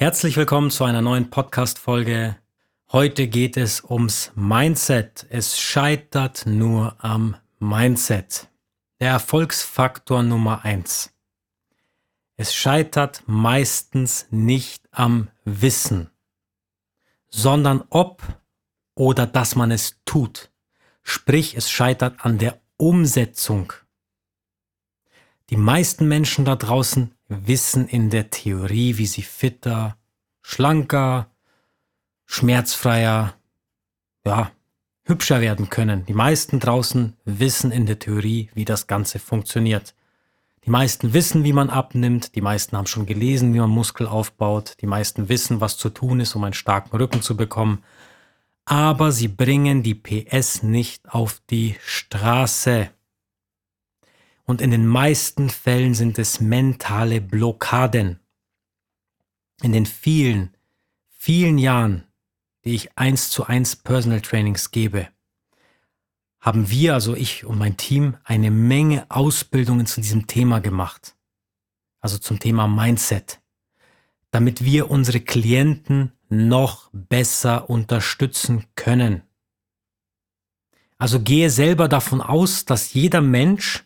Herzlich willkommen zu einer neuen Podcast-Folge. Heute geht es ums Mindset. Es scheitert nur am Mindset. Der Erfolgsfaktor Nummer eins. Es scheitert meistens nicht am Wissen, sondern ob oder dass man es tut. Sprich, es scheitert an der Umsetzung. Die meisten Menschen da draußen wissen in der Theorie, wie sie fitter, schlanker, schmerzfreier, ja, hübscher werden können. Die meisten draußen wissen in der Theorie, wie das Ganze funktioniert. Die meisten wissen, wie man abnimmt, die meisten haben schon gelesen, wie man Muskel aufbaut, die meisten wissen, was zu tun ist, um einen starken Rücken zu bekommen, aber sie bringen die PS nicht auf die Straße. Und in den meisten Fällen sind es mentale Blockaden. In den vielen, vielen Jahren, die ich eins zu eins Personal Trainings gebe, haben wir, also ich und mein Team, eine Menge Ausbildungen zu diesem Thema gemacht. Also zum Thema Mindset. Damit wir unsere Klienten noch besser unterstützen können. Also gehe selber davon aus, dass jeder Mensch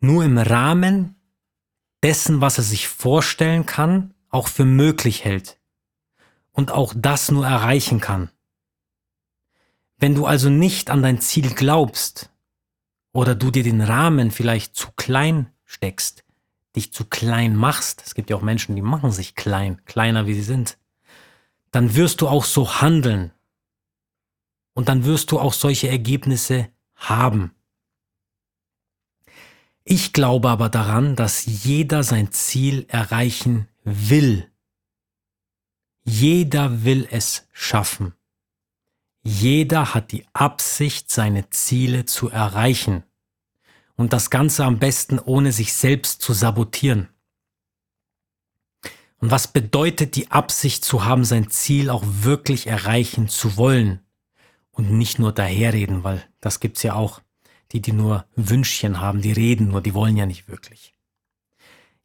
nur im Rahmen dessen, was er sich vorstellen kann, auch für möglich hält und auch das nur erreichen kann. Wenn du also nicht an dein Ziel glaubst oder du dir den Rahmen vielleicht zu klein steckst, dich zu klein machst, es gibt ja auch Menschen, die machen sich klein, kleiner wie sie sind, dann wirst du auch so handeln. Und dann wirst du auch solche Ergebnisse haben. Ich glaube aber daran, dass jeder sein Ziel erreichen will. Jeder will es schaffen. Jeder hat die Absicht, seine Ziele zu erreichen. Und das Ganze am besten ohne sich selbst zu sabotieren. Und was bedeutet die Absicht zu haben, sein Ziel auch wirklich erreichen zu wollen? Und nicht nur daherreden, weil das gibt's ja auch die, die nur Wünschchen haben, die reden nur, die wollen ja nicht wirklich.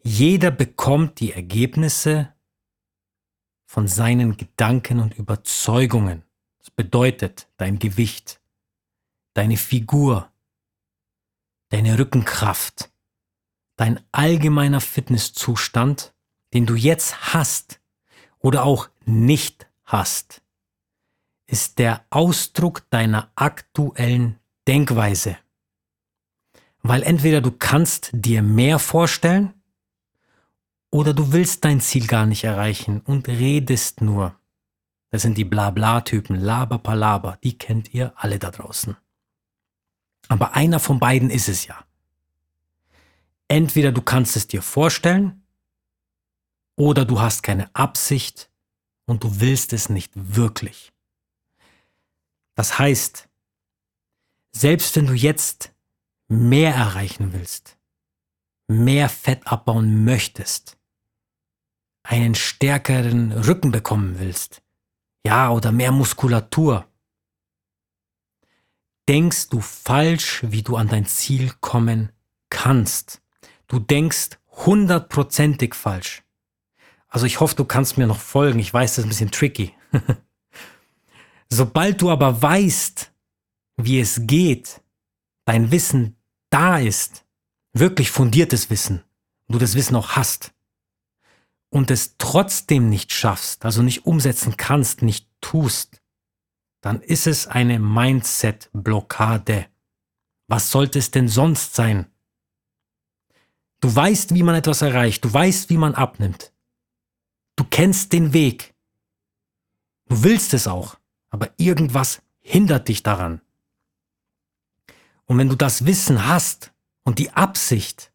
Jeder bekommt die Ergebnisse von seinen Gedanken und Überzeugungen. Das bedeutet dein Gewicht, deine Figur, deine Rückenkraft, dein allgemeiner Fitnesszustand, den du jetzt hast oder auch nicht hast, ist der Ausdruck deiner aktuellen Denkweise. Weil entweder du kannst dir mehr vorstellen oder du willst dein Ziel gar nicht erreichen und redest nur. Das sind die Blabla-Typen, Laber Palaber, die kennt ihr alle da draußen. Aber einer von beiden ist es ja. Entweder du kannst es dir vorstellen oder du hast keine Absicht und du willst es nicht wirklich. Das heißt, selbst wenn du jetzt mehr erreichen willst, mehr Fett abbauen möchtest, einen stärkeren Rücken bekommen willst, ja, oder mehr Muskulatur, denkst du falsch, wie du an dein Ziel kommen kannst. Du denkst hundertprozentig falsch. Also ich hoffe, du kannst mir noch folgen. Ich weiß, das ist ein bisschen tricky. Sobald du aber weißt, wie es geht, dein Wissen da ist, wirklich fundiertes Wissen, du das Wissen auch hast, und es trotzdem nicht schaffst, also nicht umsetzen kannst, nicht tust, dann ist es eine Mindset-Blockade. Was sollte es denn sonst sein? Du weißt, wie man etwas erreicht, du weißt, wie man abnimmt. Du kennst den Weg. Du willst es auch, aber irgendwas hindert dich daran. Und wenn du das Wissen hast und die Absicht,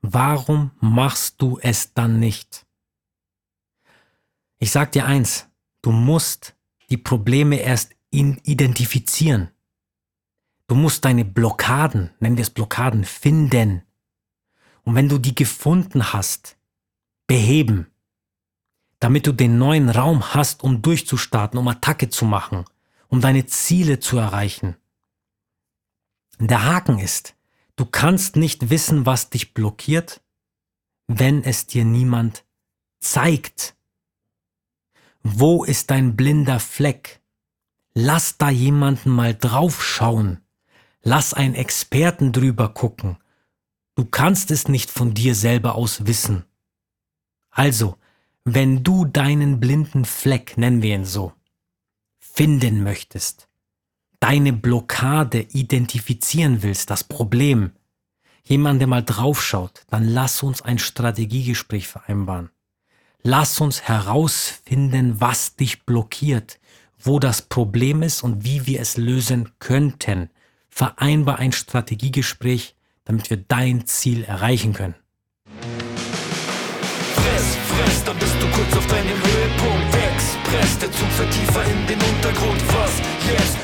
warum machst du es dann nicht? Ich sag dir eins, du musst die Probleme erst identifizieren. Du musst deine Blockaden, nennen wir es Blockaden, finden. Und wenn du die gefunden hast, beheben, damit du den neuen Raum hast, um durchzustarten, um Attacke zu machen, um deine Ziele zu erreichen. Der Haken ist, du kannst nicht wissen, was dich blockiert, wenn es dir niemand zeigt. Wo ist dein blinder Fleck? Lass da jemanden mal draufschauen. Lass einen Experten drüber gucken. Du kannst es nicht von dir selber aus wissen. Also, wenn du deinen blinden Fleck, nennen wir ihn so, finden möchtest, deine Blockade identifizieren willst, das Problem, jemand, der mal draufschaut, dann lass uns ein Strategiegespräch vereinbaren. Lass uns herausfinden, was dich blockiert, wo das Problem ist und wie wir es lösen könnten. Vereinbar ein Strategiegespräch, damit wir dein Ziel erreichen können fress, dann bist du kurz auf deinem Höhepunkt. Express, der Zug fährt tiefer in den Untergrund. Was jetzt?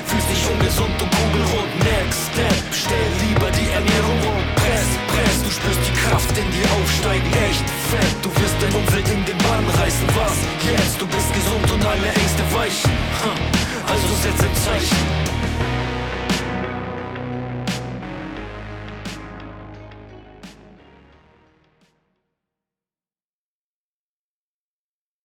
Ungesund und kugelrund. Next Step, stell lieber die Ernährung um. Press, press, du spürst die Kraft in dir aufsteigen. Echt fett, du wirst dein Umfeld in den Bann reißen. Was jetzt? Du bist gesund und alle Ängste weichen. Also setz ein Zeichen.